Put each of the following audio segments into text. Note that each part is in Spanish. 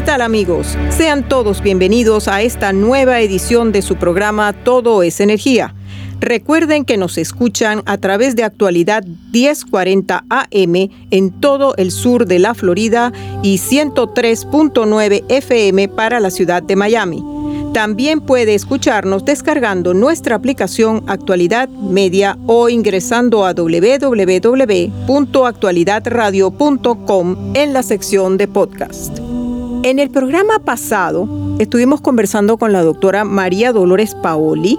¿Qué tal amigos? Sean todos bienvenidos a esta nueva edición de su programa Todo es Energía. Recuerden que nos escuchan a través de actualidad 1040 AM en todo el sur de la Florida y 103.9 FM para la ciudad de Miami. También puede escucharnos descargando nuestra aplicación Actualidad Media o ingresando a www.actualidadradio.com en la sección de podcast. En el programa pasado estuvimos conversando con la doctora María Dolores Paoli,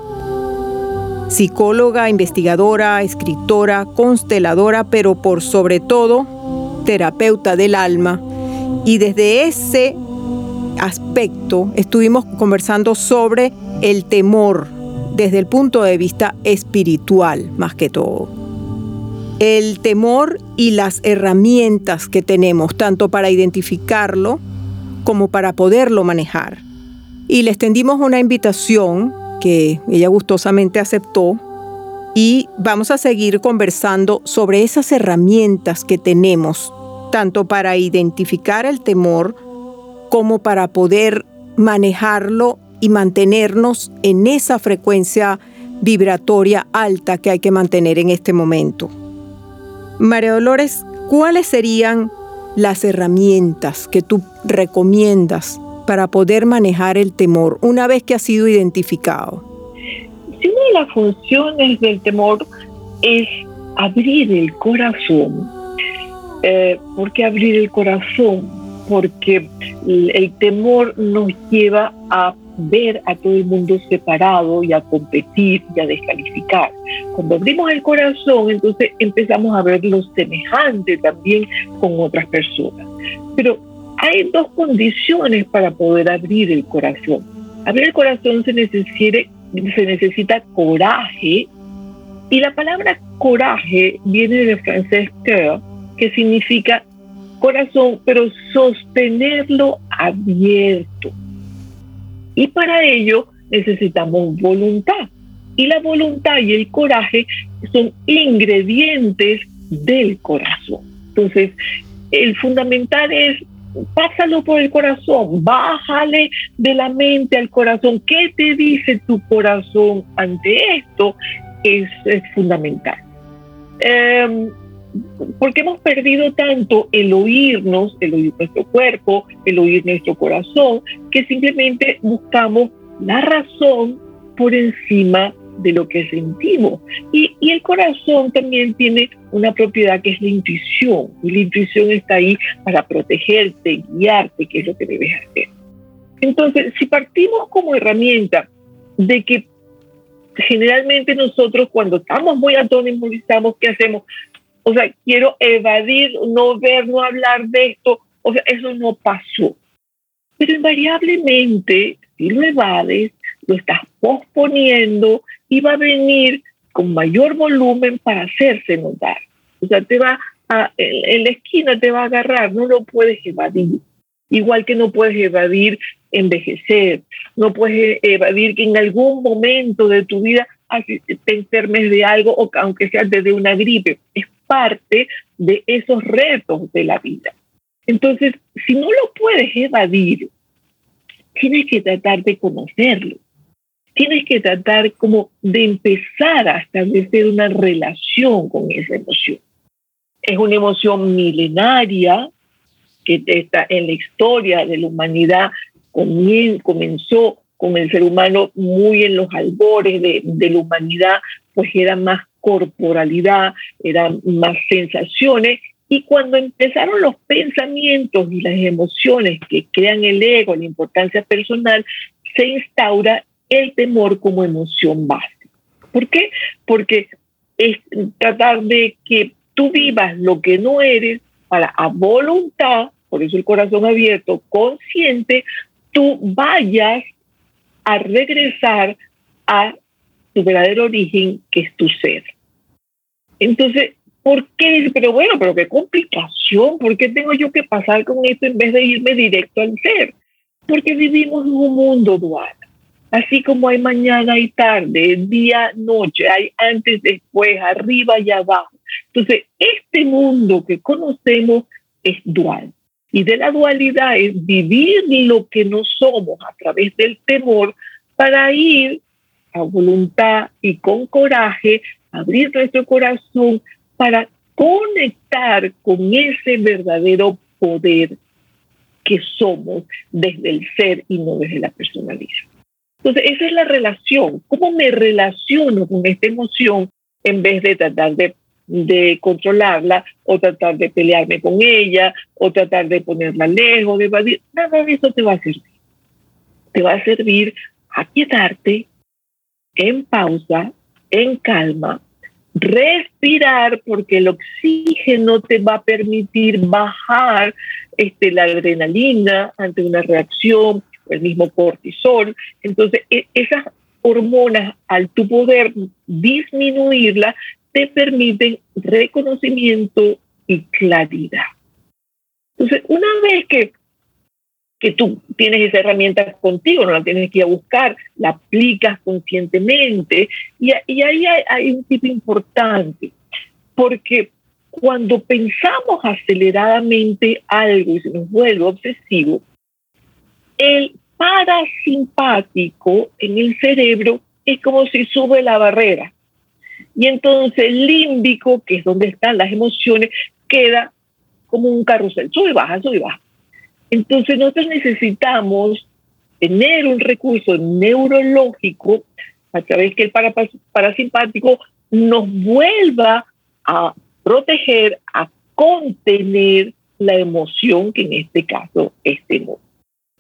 psicóloga, investigadora, escritora, consteladora, pero por sobre todo terapeuta del alma. Y desde ese aspecto estuvimos conversando sobre el temor desde el punto de vista espiritual más que todo. El temor y las herramientas que tenemos tanto para identificarlo como para poderlo manejar. Y le extendimos una invitación que ella gustosamente aceptó y vamos a seguir conversando sobre esas herramientas que tenemos, tanto para identificar el temor como para poder manejarlo y mantenernos en esa frecuencia vibratoria alta que hay que mantener en este momento. María Dolores, ¿cuáles serían las herramientas que tú recomiendas para poder manejar el temor una vez que ha sido identificado? Si una de las funciones del temor es abrir el corazón, eh, ¿por qué abrir el corazón? Porque el temor nos lleva a ver a todo el mundo separado y a competir y a descalificar. Cuando abrimos el corazón, entonces empezamos a ver lo semejante también con otras personas. Pero hay dos condiciones para poder abrir el corazón. Abrir el corazón se necesita, se necesita coraje y la palabra coraje viene del francés cœur, que significa corazón, pero sostenerlo abierto. Y para ello necesitamos voluntad. Y la voluntad y el coraje son ingredientes del corazón. Entonces, el fundamental es pásalo por el corazón, bájale de la mente al corazón. ¿Qué te dice tu corazón ante esto? Es, fundamental. Eh, porque hemos perdido tanto el oírnos, el oír nuestro cuerpo, el oír nuestro corazón, que simplemente buscamos la razón por encima de lo que sentimos. Y, y, el corazón también tiene una propiedad que es la intuición. Y la intuición está ahí para protegerte, guiarte, que es lo que debes hacer. Entonces, si partimos como herramienta de que generalmente nosotros cuando estamos muy atonimos, ¿qué hacemos? O sea, quiero evadir, no ver, no hablar de esto. O sea, eso no pasó. Pero invariablemente, si lo evades, lo estás posponiendo y va a venir con mayor volumen para hacerse notar. O sea, te va a, en, la esquina te va a agarrar, no lo puedes evadir. Igual que no puedes evadir envejecer, no puedes evadir que en algún momento de tu vida te enfermes de algo, o aunque sea desde una gripe. Es parte de esos retos de la vida. Entonces, si no lo puedes evadir, tienes que tratar de conocerlo. Tienes que tratar como de empezar a establecer una relación con esa emoción. Es una emoción milenaria que está en la historia de la humanidad comenzó con el ser humano muy en los albores de, de la humanidad, pues era más corporalidad, eran más sensaciones y cuando empezaron los pensamientos y las emociones que crean el ego, la importancia personal, se instaura el temor como emoción básica. ¿Por qué? Porque es tratar de que tú vivas lo que no eres para a voluntad, por eso el corazón abierto, consciente, tú vayas a regresar a tu verdadero origen, que es tu ser. Entonces, ¿Por qué? Pero bueno, pero qué complicación. ¿Por qué tengo yo que pasar con esto en vez de irme directo al ser? Porque vivimos en un mundo dual. Así como hay mañana y tarde, día, noche, hay antes, después, arriba y abajo. Entonces, este mundo que conocemos es dual. Y de la dualidad es vivir lo que no somos a través del temor para ir a voluntad y con coraje, abrir nuestro corazón para conectar con ese verdadero poder que somos desde el ser y no desde la personalidad. Entonces, esa es la relación. ¿Cómo me relaciono con esta emoción en vez de tratar de, de controlarla o tratar de pelearme con ella o tratar de ponerla lejos, de evadir? Nada de eso te va a servir. Te va a servir a quietarte en pausa, en calma, respirar porque el oxígeno te va a permitir bajar este, la adrenalina ante una reacción, el mismo cortisol. Entonces, e, esas hormonas, al tu poder disminuirlas, te permiten reconocimiento y claridad. Entonces, una vez que que tú tienes esa herramienta contigo, no la tienes que ir a buscar, la aplicas conscientemente. Y, ahí hay, hay, un tipo importante, porque cuando pensamos aceleradamente algo y se nos vuelve obsesivo, el parasimpático en el cerebro es como si sube la barrera. Y entonces el límbico, que es donde están las emociones, queda como un carrusel, sube y baja, sube y baja. Entonces nosotros necesitamos tener un recurso neurológico a través que el parasimpático nos vuelva a proteger, a contener la emoción que en este caso es temor.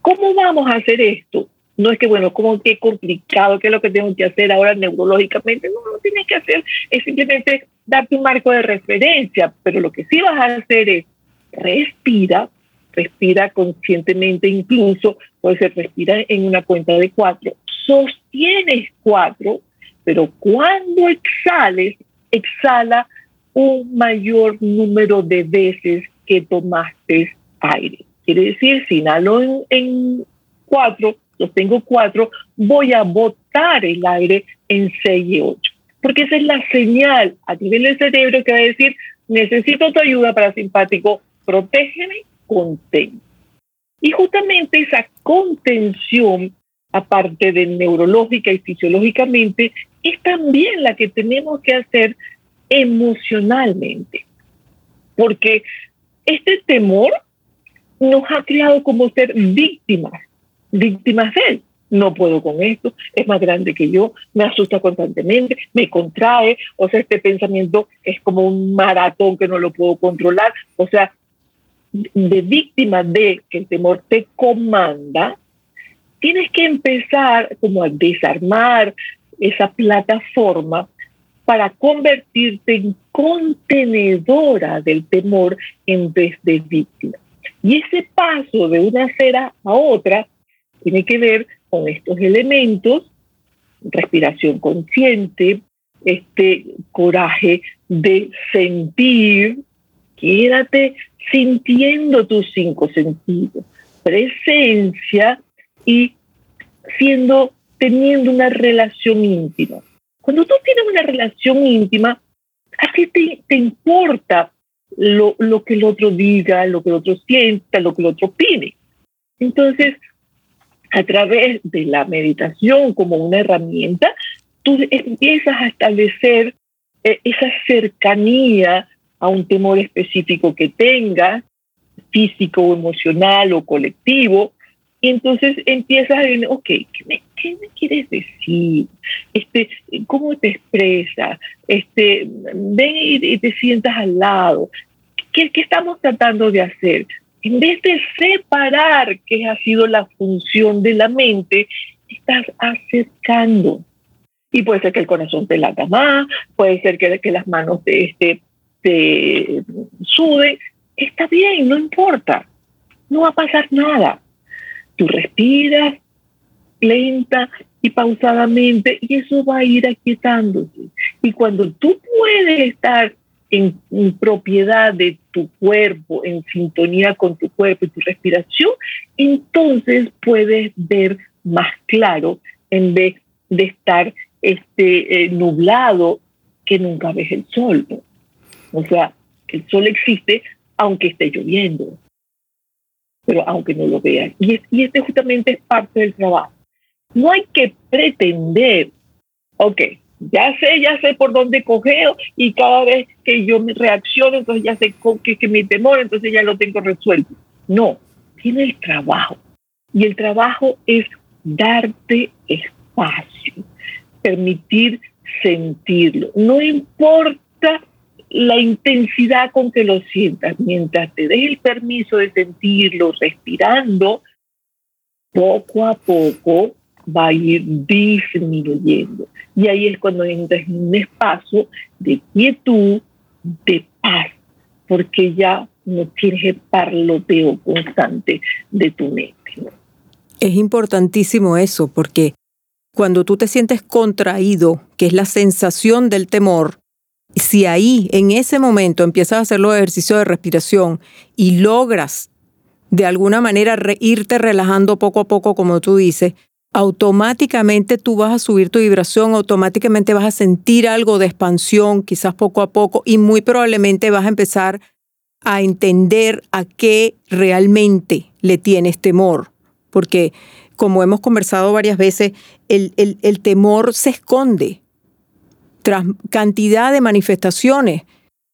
¿Cómo vamos a hacer esto? No es que, bueno, como que complicado, qué es lo que tengo que hacer ahora neurológicamente. No, lo tienes que hacer es simplemente darte un marco de referencia, pero lo que sí vas a hacer es respira, respira conscientemente incluso, puede ser respira en una cuenta de cuatro, sostienes cuatro, pero cuando exhales, exhala un mayor número de veces que tomaste aire. Quiere decir, si inhalo en, en cuatro, sostengo cuatro, voy a botar el aire en seis y ocho. Porque esa es la señal a nivel del cerebro que va a decir, necesito tu ayuda para simpático, protégeme contén. Y justamente esa contención, aparte de neurológica y fisiológicamente, es también la que tenemos que hacer emocionalmente. Porque este temor nos ha creado como ser víctimas, víctimas de él. No puedo con esto, es más grande que yo, me asusta constantemente, me contrae, o sea, este pensamiento es como un maratón que no lo puedo controlar, o sea, de víctima de que el temor te comanda, tienes que empezar como a desarmar esa plataforma para convertirte en contenedora del temor en vez de víctima. Y ese paso de una esfera a otra tiene que ver con estos elementos, respiración consciente, este coraje de sentir, quédate sintiendo tus cinco sentidos, presencia y siendo, teniendo una relación íntima. Cuando tú tienes una relación íntima, así te, te importa lo, lo, que el otro diga, lo que el otro sienta, lo que el otro opine. Entonces, a través de la meditación como una herramienta, tú empiezas a establecer eh, esa cercanía a un temor específico que tengas, físico o emocional o colectivo, y entonces empiezas a decir, ok, ¿qué me, ¿qué me, quieres decir? Este, ¿Cómo te expresas? Este, ven y, te sientas al lado. ¿Qué, ¿Qué estamos tratando de hacer? En vez de separar, que ha sido la función de la mente, estás acercando. Y puede ser que el corazón te lata más, puede ser que, que las manos te, este, te suden. Está bien, no importa. No va a pasar nada Tú respiras lenta y pausadamente y eso va a ir aquietándose. Y cuando tú puedes estar en, propiedad de tu cuerpo, en sintonía con tu cuerpo y tu respiración, entonces puedes ver más claro en vez de estar este, eh, nublado que nunca ves el sol. O sea, el sol existe aunque esté lloviendo pero aunque no lo vean. Y, y este justamente es parte del trabajo. No hay que pretender, ok, ya sé, ya sé por dónde cogeo y cada vez que yo me reacciono, entonces ya sé que, que mi temor, entonces ya lo tengo resuelto. No, tiene el trabajo. Y el trabajo es darte espacio, permitir sentirlo. No importa la intensidad con que lo sientas, mientras te des el permiso de sentirlo respirando, poco a poco va a ir disminuyendo. Y ahí es cuando entras en un espacio de quietud, de paz, porque ya no tienes el parloteo constante de tu mente. Es importantísimo eso, porque cuando tú te sientes contraído, que es la sensación del temor, si ahí, en ese momento, empiezas a hacer los ejercicios de respiración y logras de alguna manera irte relajando poco a poco, como tú dices, automáticamente tú vas a subir tu vibración, automáticamente vas a sentir algo de expansión, quizás poco a poco, y muy probablemente vas a empezar a entender a qué realmente le tienes temor. Porque, como hemos conversado varias veces, el, el, el temor se esconde tras cantidad de manifestaciones.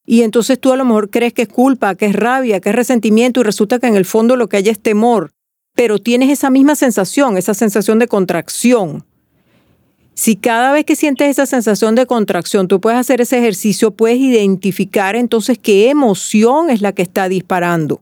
Y entonces tú a lo mejor crees que es culpa, que es rabia, que es resentimiento y resulta que en el fondo lo que hay es temor. Pero tienes esa misma sensación, esa sensación de contracción. Si cada vez que sientes esa sensación de contracción tú puedes hacer ese ejercicio, puedes identificar entonces qué emoción es la que está disparando.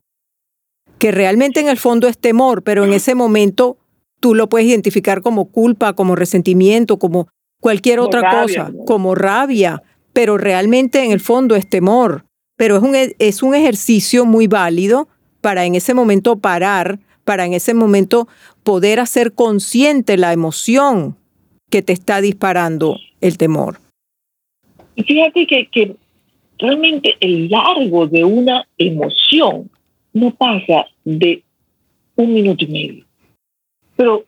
Que realmente en el fondo es temor, pero en ese momento tú lo puedes identificar como culpa, como resentimiento, como cualquier otra cosa, como rabia, pero realmente en el fondo es temor. Pero es un, e, es un ejercicio muy válido para en ese momento parar, para en ese momento poder hacer consciente la emoción que te está disparando el temor. Y fíjate que, que realmente el largo de una emoción no pasa de un minuto y medio. Pero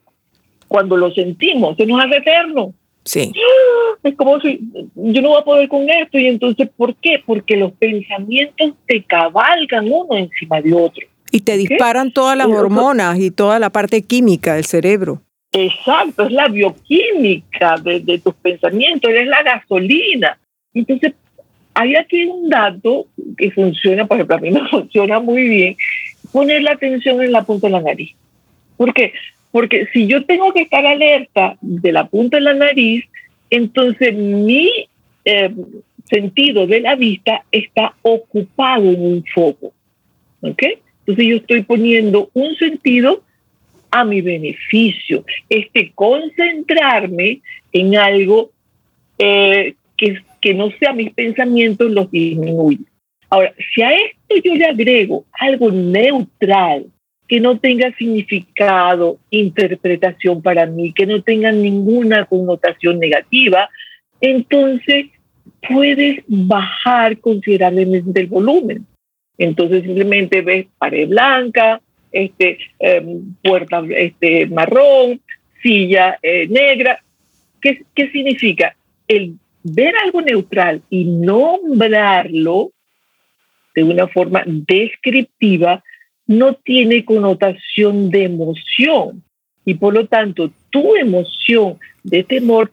cuando lo sentimos, se nos hace eterno. Sí. Es como si yo no voy a poder con esto. Y entonces, ¿por qué? Porque los pensamientos te cabalgan uno encima de otro. Y te disparan todas las hormonas y toda la parte química del cerebro. Exacto, es la bioquímica de, tus pensamientos, es la gasolina. Entonces, hay aquí un dato que funciona, por ejemplo, a mí me funciona muy bien, poner la atención en la punta de la nariz. ¿Por qué? Porque si yo tengo que estar alerta de la punta de la nariz, entonces mi eh, sentido de la vista está ocupado en un foco. ¿Ok? Entonces yo estoy poniendo un sentido a mi beneficio. Este concentrarme en algo eh, que, que no sea mis pensamientos los disminuye. Ahora, si a esto yo le agrego algo neutral, que no tenga significado, interpretación para mí, que no tenga ninguna connotación negativa, entonces puedes bajar considerablemente el volumen. Entonces simplemente ves pared blanca, este, em, puerta este, marrón, silla eh, negra. ¿Qué, ¿Qué significa? El ver algo neutral y nombrarlo de una forma descriptiva no tiene connotación de emoción y por lo tanto tu emoción de temor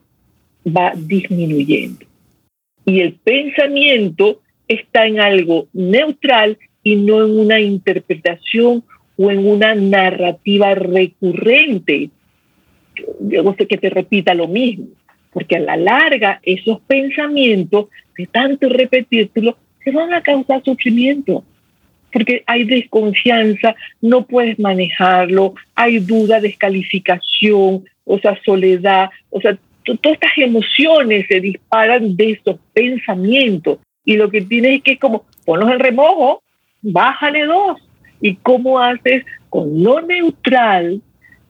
va disminuyendo. Y el pensamiento está en algo neutral y no en una interpretación o en una narrativa recurrente. Yo sé que te repita lo mismo, porque a la larga esos pensamientos, de tanto repetirlo, se van a causar sufrimiento porque hay desconfianza, no puedes manejarlo, hay duda, descalificación, o sea, soledad, o sea, todas estas emociones se disparan de esos pensamientos y lo que tienes es que como ponlos en remojo, bájale dos. ¿Y cómo haces con lo neutral,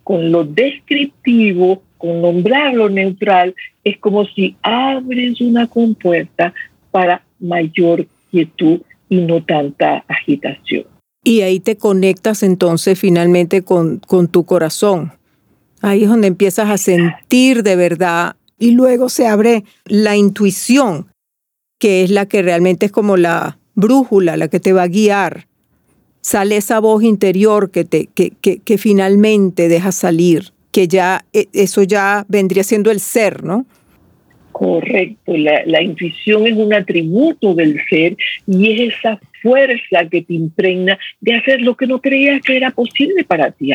con lo descriptivo, con nombrar lo neutral? Es como si abres una compuerta para mayor quietud y no tanta agitación. Y ahí te conectas entonces finalmente con, con tu corazón. Ahí es donde empiezas a sentir de verdad y luego se abre la intuición, que es la que realmente es como la brújula, la que te va a guiar. Sale esa voz interior que, te, que, que, que finalmente deja salir, que ya e, eso ya vendría siendo el ser, ¿no? Correcto, la, intuición es un atributo del ser y es esa fuerza que te impregna de hacer lo que no creías que era posible para ti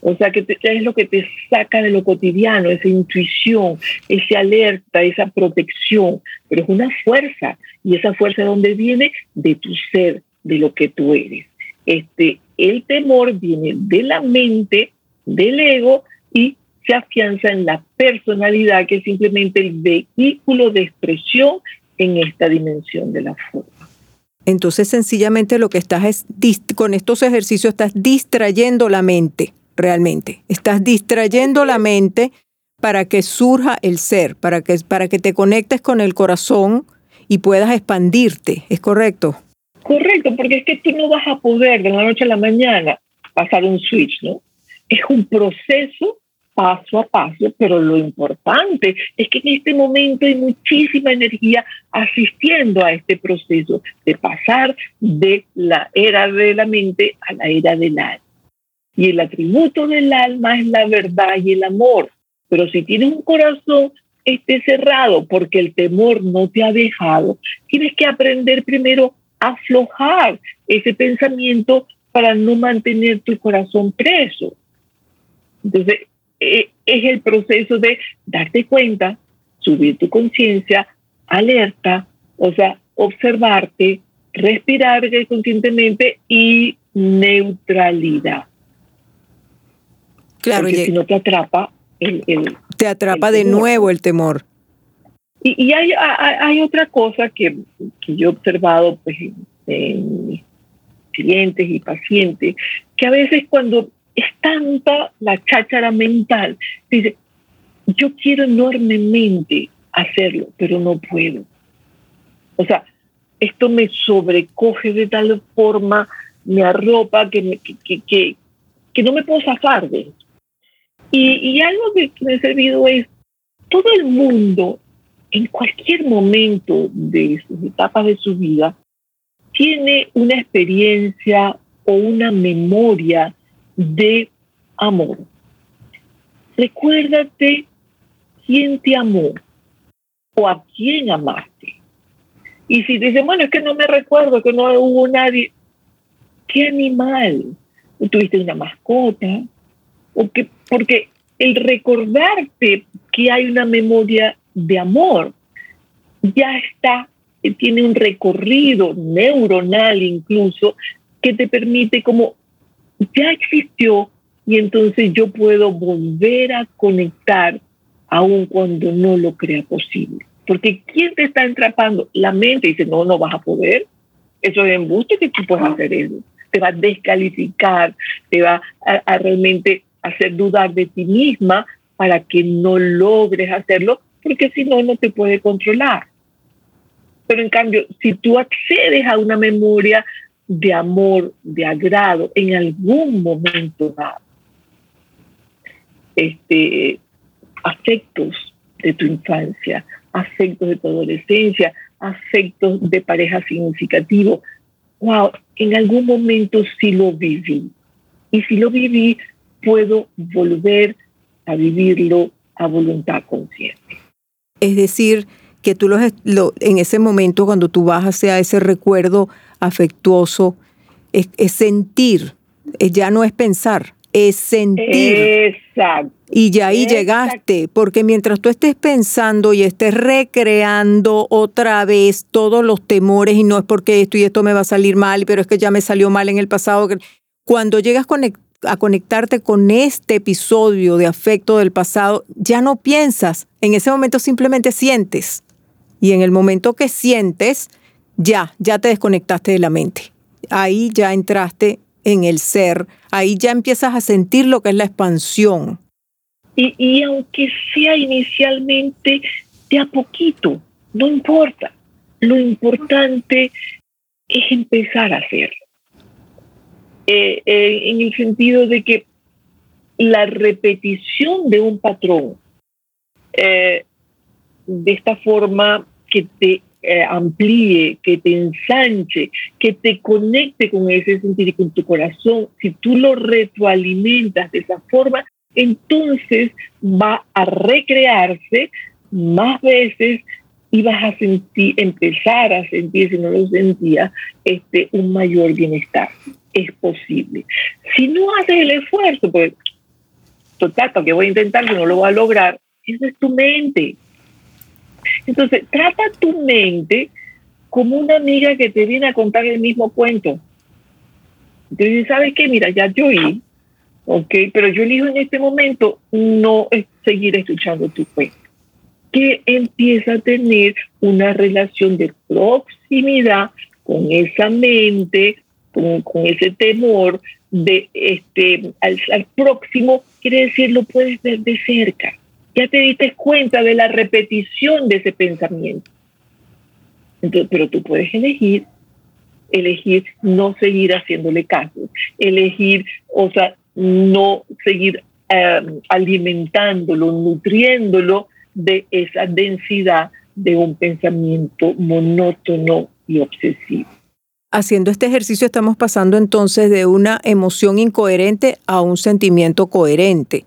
O sea, que es lo que te saca de lo cotidiano, esa intuición, esa alerta, esa protección, pero es una fuerza y esa fuerza de dónde viene de tu ser, de lo que tú eres. Este, el temor viene de la mente, del ego y se afianza en la personalidad, que es simplemente el vehículo de expresión en esta dimensión de la forma. Entonces, sencillamente lo que estás es, con estos ejercicios estás distrayendo la mente, realmente. Estás distrayendo la mente para que surja el ser, para que, para que te conectes con el corazón y puedas expandirte. ¿Es correcto? Correcto, porque es que tú no vas a poder de la noche a la mañana pasar un switch, ¿no? Es un proceso paso a paso, pero lo importante es que en este momento hay muchísima energía asistiendo a este proceso de pasar de la era de la mente a la era del alma. Y el atributo del alma es la verdad y el amor. Pero si tienes un corazón este cerrado porque el temor no te ha dejado, tienes que aprender primero a aflojar ese pensamiento para no mantener tu corazón preso. Entonces, es el proceso de darte cuenta, subir tu conciencia, alerta, o sea, observarte, respirar conscientemente y neutralidad. Claro, Porque si no te atrapa el, te atrapa de nuevo el temor. Y, y hay, hay, otra cosa que, que, yo he observado pues, en mis clientes y pacientes, que a veces cuando es tanta la cháchara mental. Dice, yo quiero enormemente hacerlo, pero no puedo. O sea, esto me sobrecoge de tal forma, me arropa que, que, que, no me puedo zafar de. Y, y algo que me ha servido es, todo el mundo, en cualquier momento de sus etapas de su vida, tiene una experiencia o una memoria de amor. Recuérdate quién te amó o a quién amaste. Y si dices, bueno, es que no me recuerdo, que no hubo nadie, ¿qué animal? ¿Tuviste una mascota? ¿O que, porque el recordarte que hay una memoria de amor ya está, tiene un recorrido neuronal incluso que te permite como ya existió y entonces yo puedo volver a conectar aun cuando no lo crea posible. Porque ¿quién te está entrapando? La mente dice, no, no vas a poder. Eso es embuste que tú puedes hacer eso. Te va a descalificar, te va a, realmente hacer dudar de ti misma para que no logres hacerlo, porque si no, no te puede controlar. Pero en cambio, si tú accedes a una memoria de amor, de agrado en algún momento dado. Este, afectos de tu infancia, afectos de tu adolescencia, afectos de pareja significativo. Wow, en algún momento sí lo viví. Y si lo viví, puedo volver a vivirlo a voluntad consciente. Es decir, que tú lo, en ese momento, cuando tú vas hacia ese recuerdo afectuoso, es, sentir ya no es pensar, es sentir. Exacto. Y ya ahí llegaste, porque mientras tú estés pensando y estés recreando otra vez todos los temores y no es porque esto y esto me va a salir mal, pero es que ya me salió mal en el pasado, cuando llegas a conectarte con este episodio de afecto del pasado, ya no piensas, en ese momento simplemente sientes. Y en el momento que sientes, ya, ya te desconectaste de la mente. Ahí ya entraste en el ser, ahí ya empiezas a sentir lo que es la expansión. Y, aunque sea inicialmente de a poquito, no importa. Lo importante es empezar a hacerlo. Eh, eh, en el sentido de que la repetición de un patrón eh, de esta forma que te amplíe, que te ensanche, que te conecte con ese sentido y con tu corazón, si tú lo retroalimentas de esa forma, entonces va a recrearse más veces y vas a sentir, empezar a sentir, si no lo sentía, este, un mayor bienestar. Es posible. Si no haces el esfuerzo, pues, total, que voy a intentar, que no lo voy a lograr, esa es tu mente. Entonces, trata tu mente como una amiga que te viene a contar el mismo cuento. Entonces, ¿sabes qué? Mira, ya yo oí, ¿ok? Pero yo elijo en este momento no seguir escuchando tu cuento. Que empieza a tener una relación de proximidad con esa mente, con, ese temor de este al, al, próximo, quiere decir lo puedes ver de cerca. Ya te diste cuenta de la repetición de ese pensamiento. Pero tú puedes elegir, elegir no seguir haciéndole caso, elegir, o sea, no seguir em, alimentándolo, nutriéndolo de esa densidad de un pensamiento monótono y obsesivo. Haciendo este ejercicio estamos pasando entonces de una emoción incoherente a un sentimiento coherente.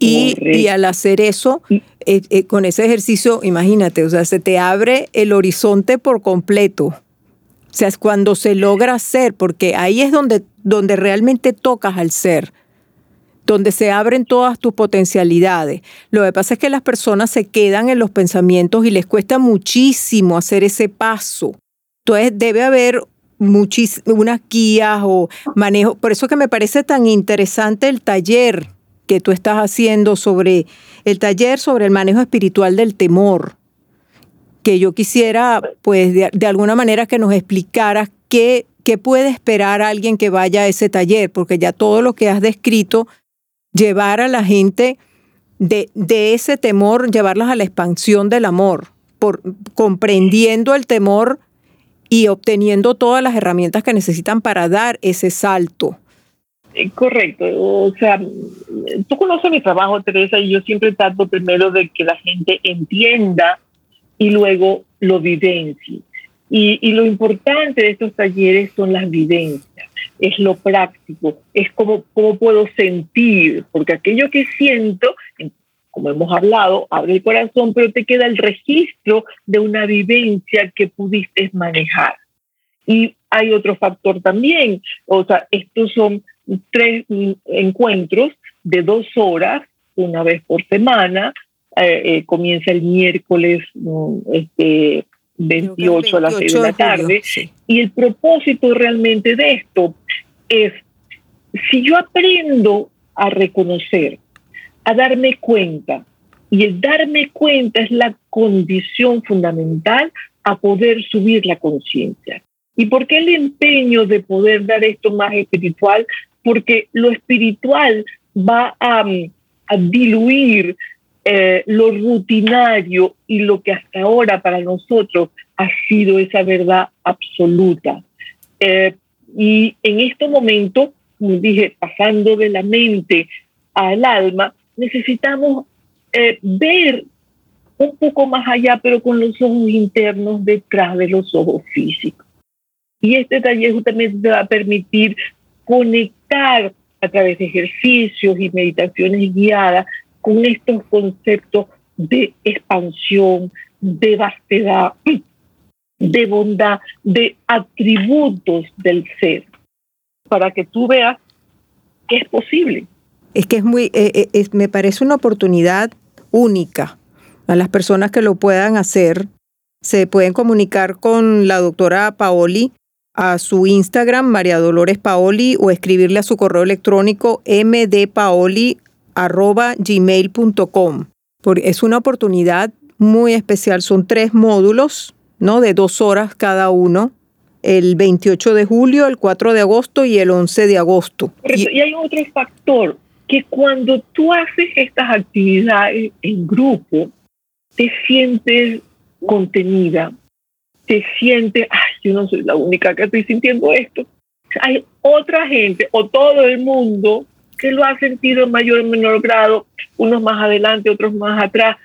Y, al hacer eso, eh, eh, con ese ejercicio, imagínate, o sea, se te abre el horizonte por completo. O sea, es cuando se logra hacer, porque ahí es donde donde realmente tocas al ser, donde se abren todas tus potencialidades. Lo que pasa es que las personas se quedan en los pensamientos y les cuesta muchísimo hacer ese paso. Entonces debe haber unas guías o manejo. Por eso que me parece tan interesante el taller que tú estás haciendo sobre el taller sobre el manejo espiritual del temor. Que yo quisiera, pues, de, alguna manera que nos explicaras qué ¿qué puede esperar alguien que vaya a ese taller? Porque ya todo lo que has descrito, llevar a la gente de, de ese temor, llevarlas a la expansión del amor, por, comprendiendo el temor y obteniendo todas las herramientas que necesitan para dar ese salto. Eh, correcto, o sea, tú conoces mi trabajo, Teresa, y yo siempre trato primero de que la gente entienda y luego lo vivencie. Y, lo importante de estos talleres son las vivencias, es lo práctico, es cómo, cómo puedo sentir, porque aquello que siento, como hemos hablado, abre el corazón, pero te queda el registro de una vivencia que pudiste manejar. Y hay otro factor también, o sea, estos son tres encuentros de dos horas, una vez por semana, eh, eh, comienza el miércoles mm, este, 28 a las 6 de la tarde. Y el propósito realmente de esto es, si yo aprendo a reconocer, a darme cuenta, y el darme cuenta es la condición fundamental a poder subir la conciencia. ¿Y por qué el empeño de poder dar esto más espiritual? Porque lo espiritual va a, a diluir eh, lo rutinario y lo que hasta ahora para nosotros ha sido esa verdad absoluta. Eh, y en este momento, como dije, pasando de la mente al alma, necesitamos eh, ver un poco más allá, pero con los ojos internos detrás de los ojos físicos. Y este taller justamente te va a permitir conectar a través de ejercicios y meditaciones guiadas con estos conceptos de expansión, de vastedad, de bondad, de atributos del ser. para que tú veas que es posible. Es que es muy, eh, eh, me parece una oportunidad única a las personas que lo puedan hacer. Se pueden comunicar con la doctora Paoli a su Instagram, María Dolores Paoli, o escribirle a su correo electrónico mdpaoli.gmail.com. Es una oportunidad muy especial. Son tres módulos, ¿no? De dos horas cada uno. El 28 de julio, el 4 de agosto y el 11 de agosto. Y, y hay otro factor, que cuando tú haces estas actividades en grupo, te sientes contenida, te sientes, yo no soy la única que estoy sintiendo esto. Hay otra gente o todo el mundo que lo ha sentido en mayor o menor grado, unos más adelante, otros más atrás.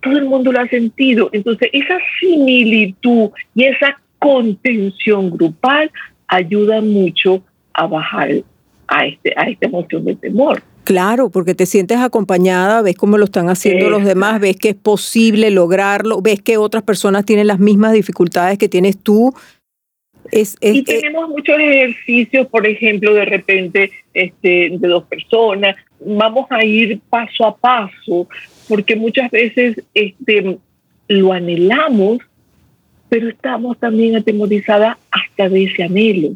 Todo el mundo lo ha sentido. Entonces, esa similitud y esa contención grupal ayuda mucho a bajar a, este, a esta emoción de temor. Claro, porque te sientes acompañada, ves cómo lo están haciendo los demás, ves que es posible lograrlo, ves que otras personas tienen las mismas dificultades que tienes tú. Es, y tenemos muchos ejercicios, por ejemplo, de repente este, de dos personas. Vamos a ir paso a paso, porque muchas veces este, lo anhelamos, pero estamos también atemorizadas hasta de ese anhelo.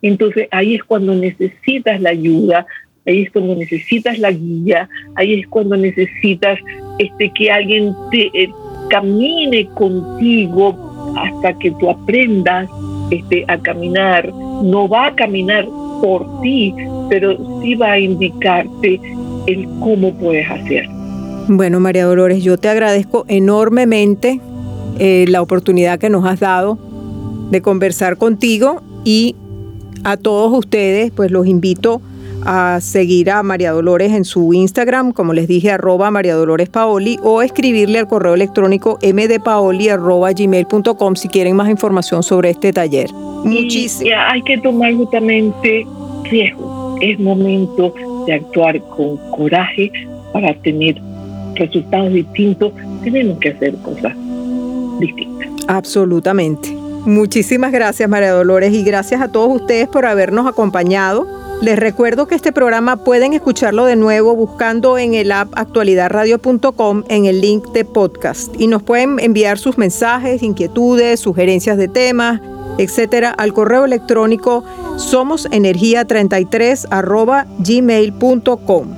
Entonces ahí es cuando necesitas la ayuda ahí es cuando necesitas la guía, ahí es cuando necesitas este, que alguien te eh, camine contigo hasta que tú aprendas este, a caminar. No va a caminar por ti, pero sí va a indicarte el cómo puedes hacer. Bueno, María Dolores, yo te agradezco enormemente eh, la oportunidad que nos has dado de conversar contigo y a todos ustedes, pues los invito a seguir a María Dolores en su Instagram, como les dije, arroba María Dolores Paoli, o escribirle al correo electrónico mdpaoli arroba gmail.com si quieren más información sobre este taller. Muchísimo. Hay que tomar justamente riesgo. Es momento de actuar con coraje para tener resultados distintos. Tenemos que hacer cosas distintas. Absolutamente. Muchísimas gracias María Dolores y gracias a todos ustedes por habernos acompañado les recuerdo que este programa pueden escucharlo de nuevo buscando en el app actualidadradio.com en el link de podcast y nos pueden enviar sus mensajes, inquietudes, sugerencias de temas, etcétera, al correo electrónico somosenergia33 gmail.com.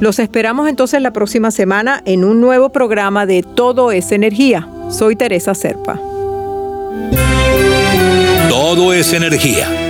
Los esperamos entonces la próxima semana en un nuevo programa de Todo es Energía. Soy Teresa Serpa. Todo es energía